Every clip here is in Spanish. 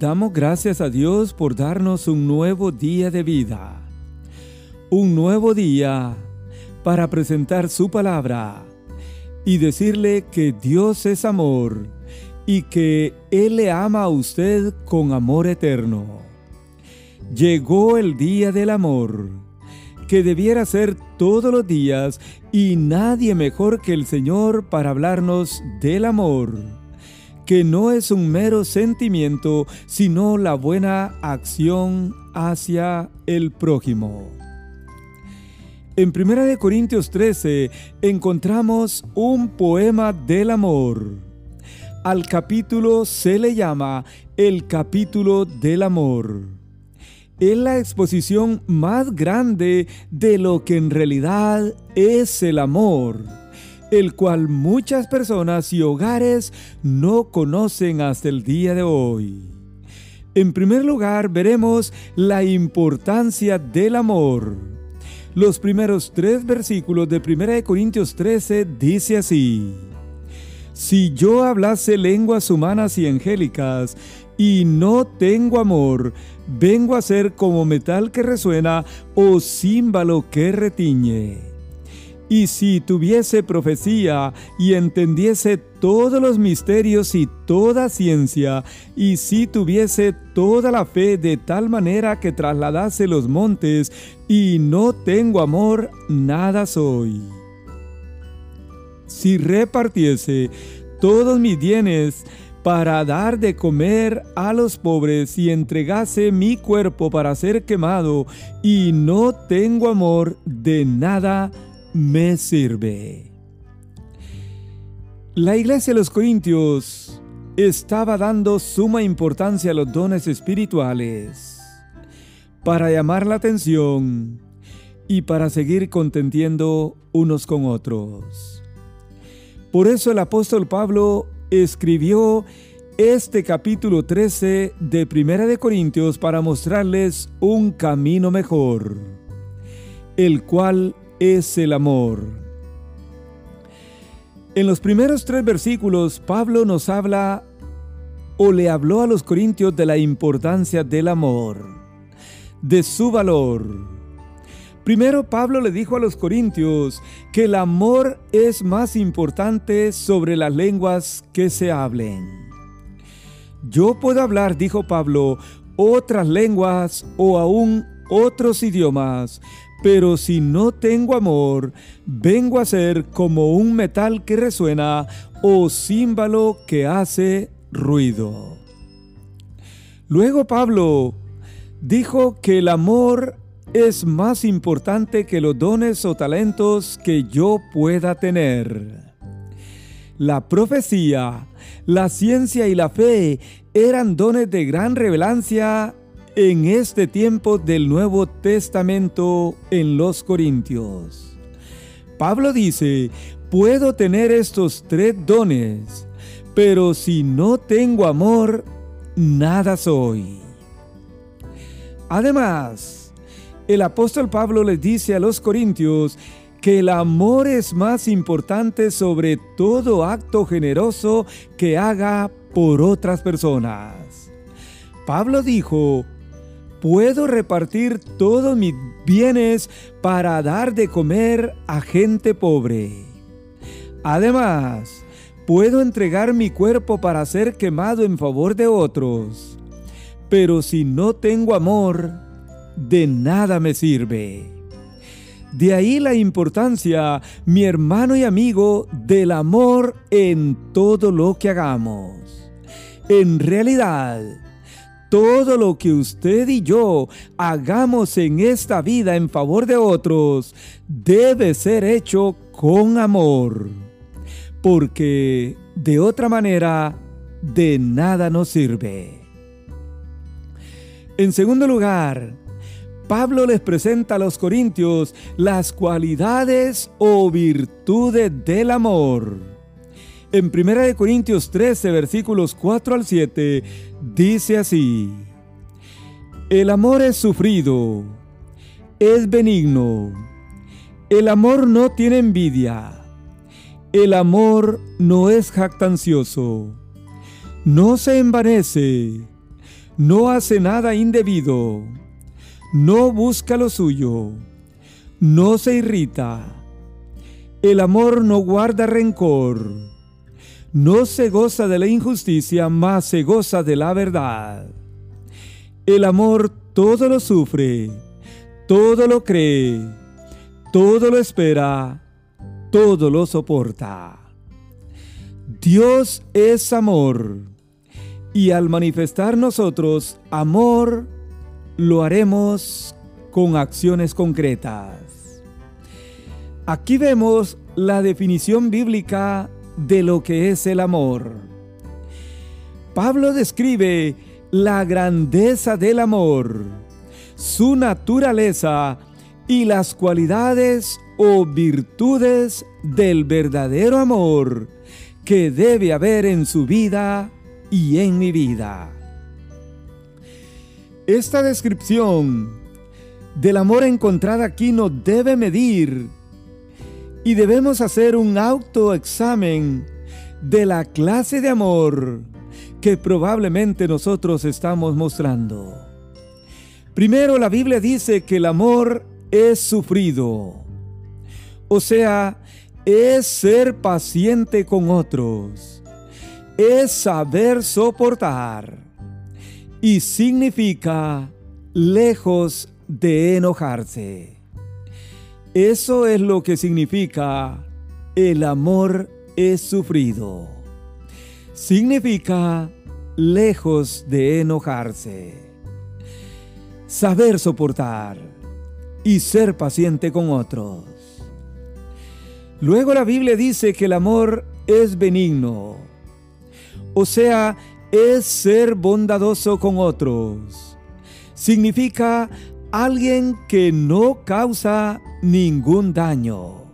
Damos gracias a Dios por darnos un nuevo día de vida. Un nuevo día para presentar su palabra y decirle que Dios es amor y que Él le ama a usted con amor eterno. Llegó el día del amor, que debiera ser todos los días y nadie mejor que el Señor para hablarnos del amor, que no es un mero sentimiento, sino la buena acción hacia el prójimo. En 1 Corintios 13 encontramos un poema del amor. Al capítulo se le llama el capítulo del amor. Es la exposición más grande de lo que en realidad es el amor, el cual muchas personas y hogares no conocen hasta el día de hoy. En primer lugar, veremos la importancia del amor. Los primeros tres versículos de 1 Corintios 13 dice así. Si yo hablase lenguas humanas y angélicas y no tengo amor, vengo a ser como metal que resuena o címbalo que retiñe. Y si tuviese profecía y entendiese todos los misterios y toda ciencia, y si tuviese toda la fe de tal manera que trasladase los montes, y no tengo amor, nada soy. Si repartiese todos mis bienes para dar de comer a los pobres y entregase mi cuerpo para ser quemado, y no tengo amor, de nada me sirve. La iglesia de los Corintios estaba dando suma importancia a los dones espirituales para llamar la atención y para seguir contendiendo unos con otros. Por eso el apóstol Pablo escribió este capítulo 13 de Primera de Corintios para mostrarles un camino mejor, el cual es el amor. En los primeros tres versículos, Pablo nos habla o le habló a los corintios de la importancia del amor, de su valor. Primero Pablo le dijo a los corintios que el amor es más importante sobre las lenguas que se hablen. Yo puedo hablar, dijo Pablo, otras lenguas o aún otros idiomas, pero si no tengo amor, vengo a ser como un metal que resuena o címbalo que hace ruido. Luego Pablo dijo que el amor es más importante que los dones o talentos que yo pueda tener. La profecía, la ciencia y la fe eran dones de gran revelancia en este tiempo del Nuevo Testamento en los Corintios. Pablo dice, puedo tener estos tres dones, pero si no tengo amor, nada soy. Además, el apóstol Pablo les dice a los Corintios que el amor es más importante sobre todo acto generoso que haga por otras personas. Pablo dijo, puedo repartir todos mis bienes para dar de comer a gente pobre. Además, puedo entregar mi cuerpo para ser quemado en favor de otros. Pero si no tengo amor, de nada me sirve. De ahí la importancia, mi hermano y amigo, del amor en todo lo que hagamos. En realidad, todo lo que usted y yo hagamos en esta vida en favor de otros debe ser hecho con amor, porque de otra manera de nada nos sirve. En segundo lugar, Pablo les presenta a los corintios las cualidades o virtudes del amor. En 1 Corintios 13, versículos 4 al 7, dice así, El amor es sufrido, es benigno, el amor no tiene envidia, el amor no es jactancioso, no se envanece, no hace nada indebido, no busca lo suyo, no se irrita. El amor no guarda rencor, no se goza de la injusticia, mas se goza de la verdad. El amor todo lo sufre, todo lo cree, todo lo espera, todo lo soporta. Dios es amor y al manifestar nosotros amor, lo haremos con acciones concretas. Aquí vemos la definición bíblica de lo que es el amor. Pablo describe la grandeza del amor, su naturaleza y las cualidades o virtudes del verdadero amor que debe haber en su vida y en mi vida. Esta descripción del amor encontrada aquí nos debe medir y debemos hacer un autoexamen de la clase de amor que probablemente nosotros estamos mostrando. Primero la Biblia dice que el amor es sufrido, o sea, es ser paciente con otros es saber soportar y significa lejos de enojarse. Eso es lo que significa el amor es sufrido. Significa lejos de enojarse. Saber soportar y ser paciente con otros. Luego la Biblia dice que el amor es benigno o sea, es ser bondadoso con otros. Significa alguien que no causa ningún daño.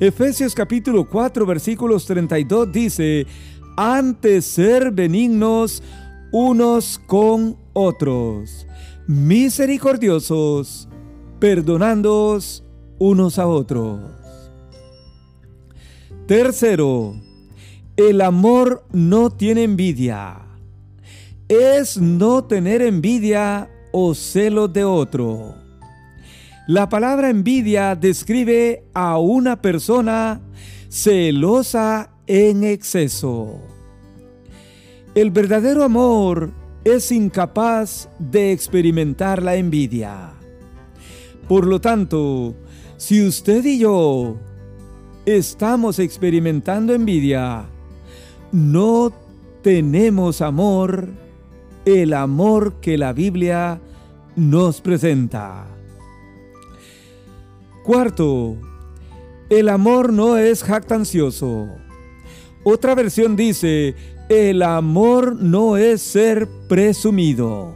Efesios capítulo 4 versículos 32 dice, antes ser benignos unos con otros, misericordiosos, perdonándoos unos a otros. Tercero, el amor no tiene envidia. Es no tener envidia o celo de otro. La palabra envidia describe a una persona celosa en exceso. El verdadero amor es incapaz de experimentar la envidia. Por lo tanto, si usted y yo estamos experimentando envidia, no tenemos amor, el amor que la Biblia nos presenta. Cuarto, el amor no es jactancioso. Otra versión dice, el amor no es ser presumido.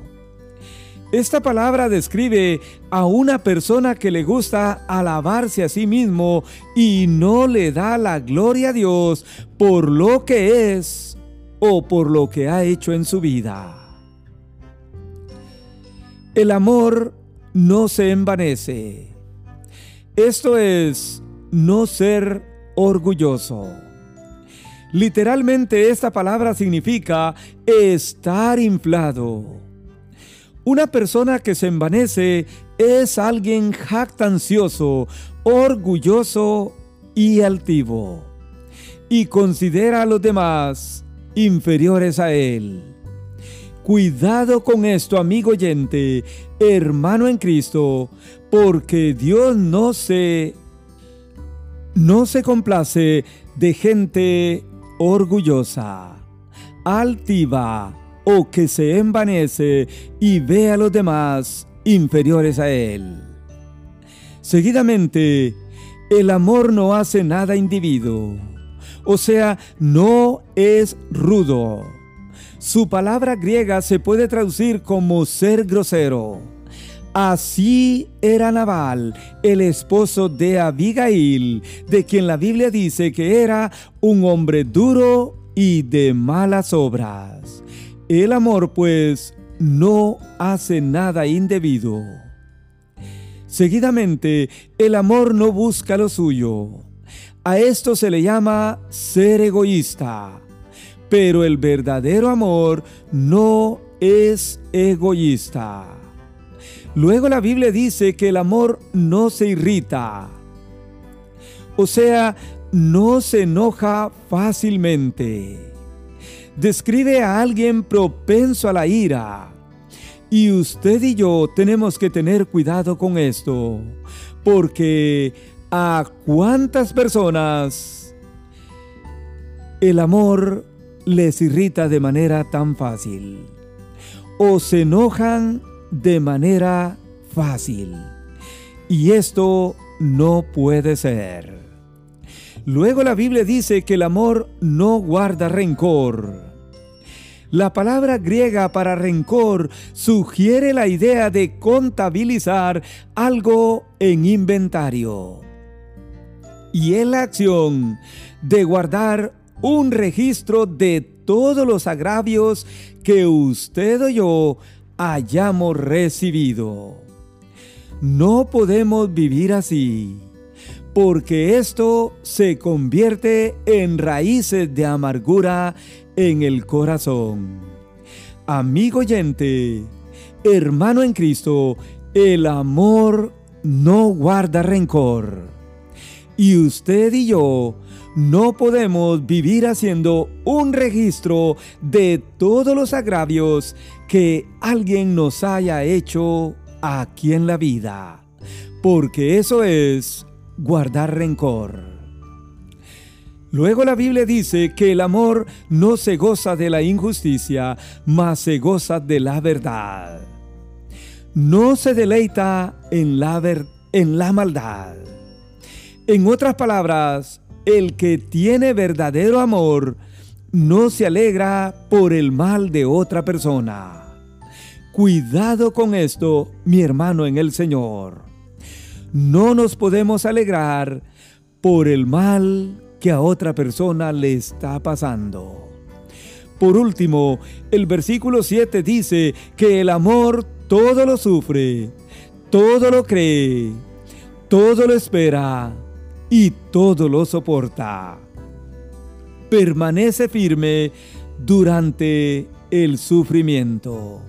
Esta palabra describe a una persona que le gusta alabarse a sí mismo y no le da la gloria a Dios por lo que es o por lo que ha hecho en su vida. El amor no se envanece. Esto es no ser orgulloso. Literalmente esta palabra significa estar inflado una persona que se envanece es alguien jactancioso, orgulloso y altivo, y considera a los demás inferiores a él. Cuidado con esto, amigo oyente, hermano en Cristo, porque Dios no se no se complace de gente orgullosa, altiva, o que se envanece y ve a los demás inferiores a él. Seguidamente, el amor no hace nada individuo, o sea, no es rudo. Su palabra griega se puede traducir como ser grosero. Así era Nabal, el esposo de Abigail, de quien la Biblia dice que era un hombre duro y de malas obras. El amor, pues, no hace nada indebido. Seguidamente, el amor no busca lo suyo. A esto se le llama ser egoísta. Pero el verdadero amor no es egoísta. Luego la Biblia dice que el amor no se irrita. O sea, no se enoja fácilmente. Describe a alguien propenso a la ira. Y usted y yo tenemos que tener cuidado con esto, porque a cuántas personas el amor les irrita de manera tan fácil o se enojan de manera fácil. Y esto no puede ser. Luego la Biblia dice que el amor no guarda rencor. La palabra griega para rencor sugiere la idea de contabilizar algo en inventario. Y es la acción de guardar un registro de todos los agravios que usted o yo hayamos recibido. No podemos vivir así porque esto se convierte en raíces de amargura en el corazón. Amigo oyente, hermano en Cristo, el amor no guarda rencor. Y usted y yo no podemos vivir haciendo un registro de todos los agravios que alguien nos haya hecho aquí en la vida, porque eso es guardar rencor. Luego la Biblia dice que el amor no se goza de la injusticia, mas se goza de la verdad. No se deleita en la, en la maldad. En otras palabras, el que tiene verdadero amor no se alegra por el mal de otra persona. Cuidado con esto, mi hermano en el Señor no nos podemos alegrar por el mal que a otra persona le está pasando. Por último, el versículo 7 dice que el amor todo lo sufre, todo lo cree, todo lo espera y todo lo soporta. Permanece firme durante el sufrimiento.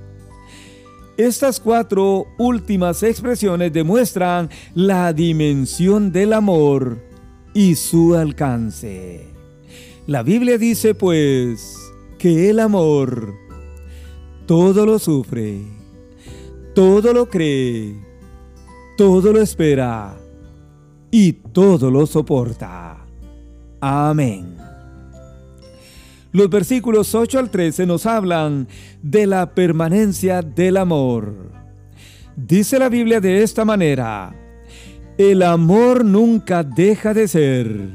Estas cuatro últimas expresiones demuestran la dimensión del amor y su alcance. La Biblia dice pues que el amor todo lo sufre, todo lo cree, todo lo espera y todo lo soporta. Amén. Los versículos 8 al 13 nos hablan de la permanencia del amor. Dice la Biblia de esta manera, el amor nunca deja de ser,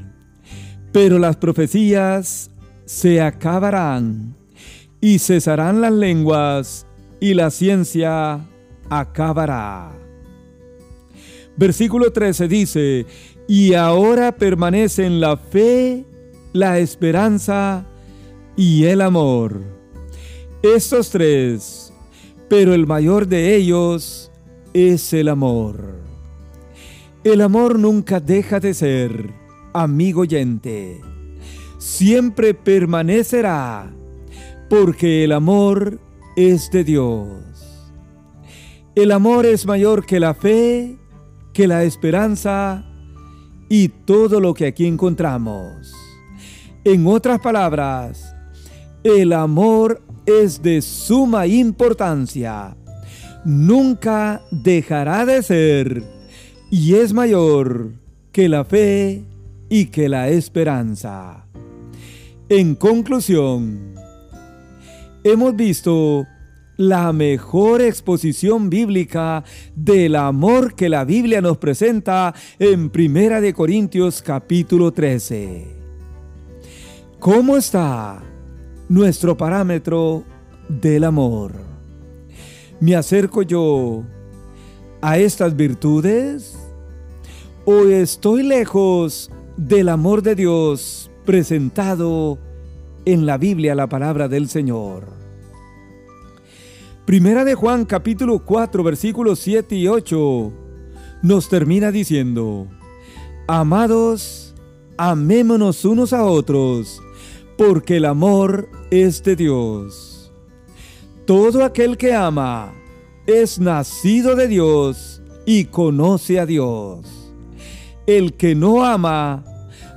pero las profecías se acabarán y cesarán las lenguas y la ciencia acabará. Versículo 13 dice, y ahora permanecen la fe, la esperanza y el amor. Estos tres, pero el mayor de ellos es el amor. El amor nunca deja de ser, amigo oyente. Siempre permanecerá, porque el amor es de Dios. El amor es mayor que la fe, que la esperanza y todo lo que aquí encontramos. En otras palabras, el amor es de suma importancia. Nunca dejará de ser y es mayor que la fe y que la esperanza. En conclusión, hemos visto la mejor exposición bíblica del amor que la Biblia nos presenta en Primera de Corintios capítulo 13. ¿Cómo está nuestro parámetro del amor. ¿Me acerco yo a estas virtudes? ¿O estoy lejos del amor de Dios presentado en la Biblia, la palabra del Señor? Primera de Juan capítulo 4 versículos 7 y 8 nos termina diciendo, Amados, amémonos unos a otros, porque el amor es de Dios. Todo aquel que ama es nacido de Dios y conoce a Dios. El que no ama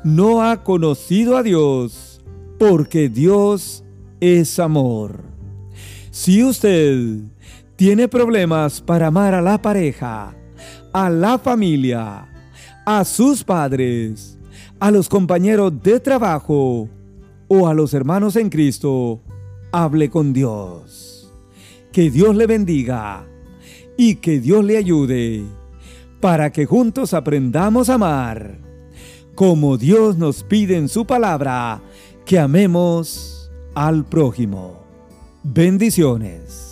no ha conocido a Dios, porque Dios es amor. Si usted tiene problemas para amar a la pareja, a la familia, a sus padres, a los compañeros de trabajo o a los hermanos en Cristo, hable con Dios. Que Dios le bendiga y que Dios le ayude para que juntos aprendamos a amar como Dios nos pide en su palabra que amemos al prójimo. Bendiciones.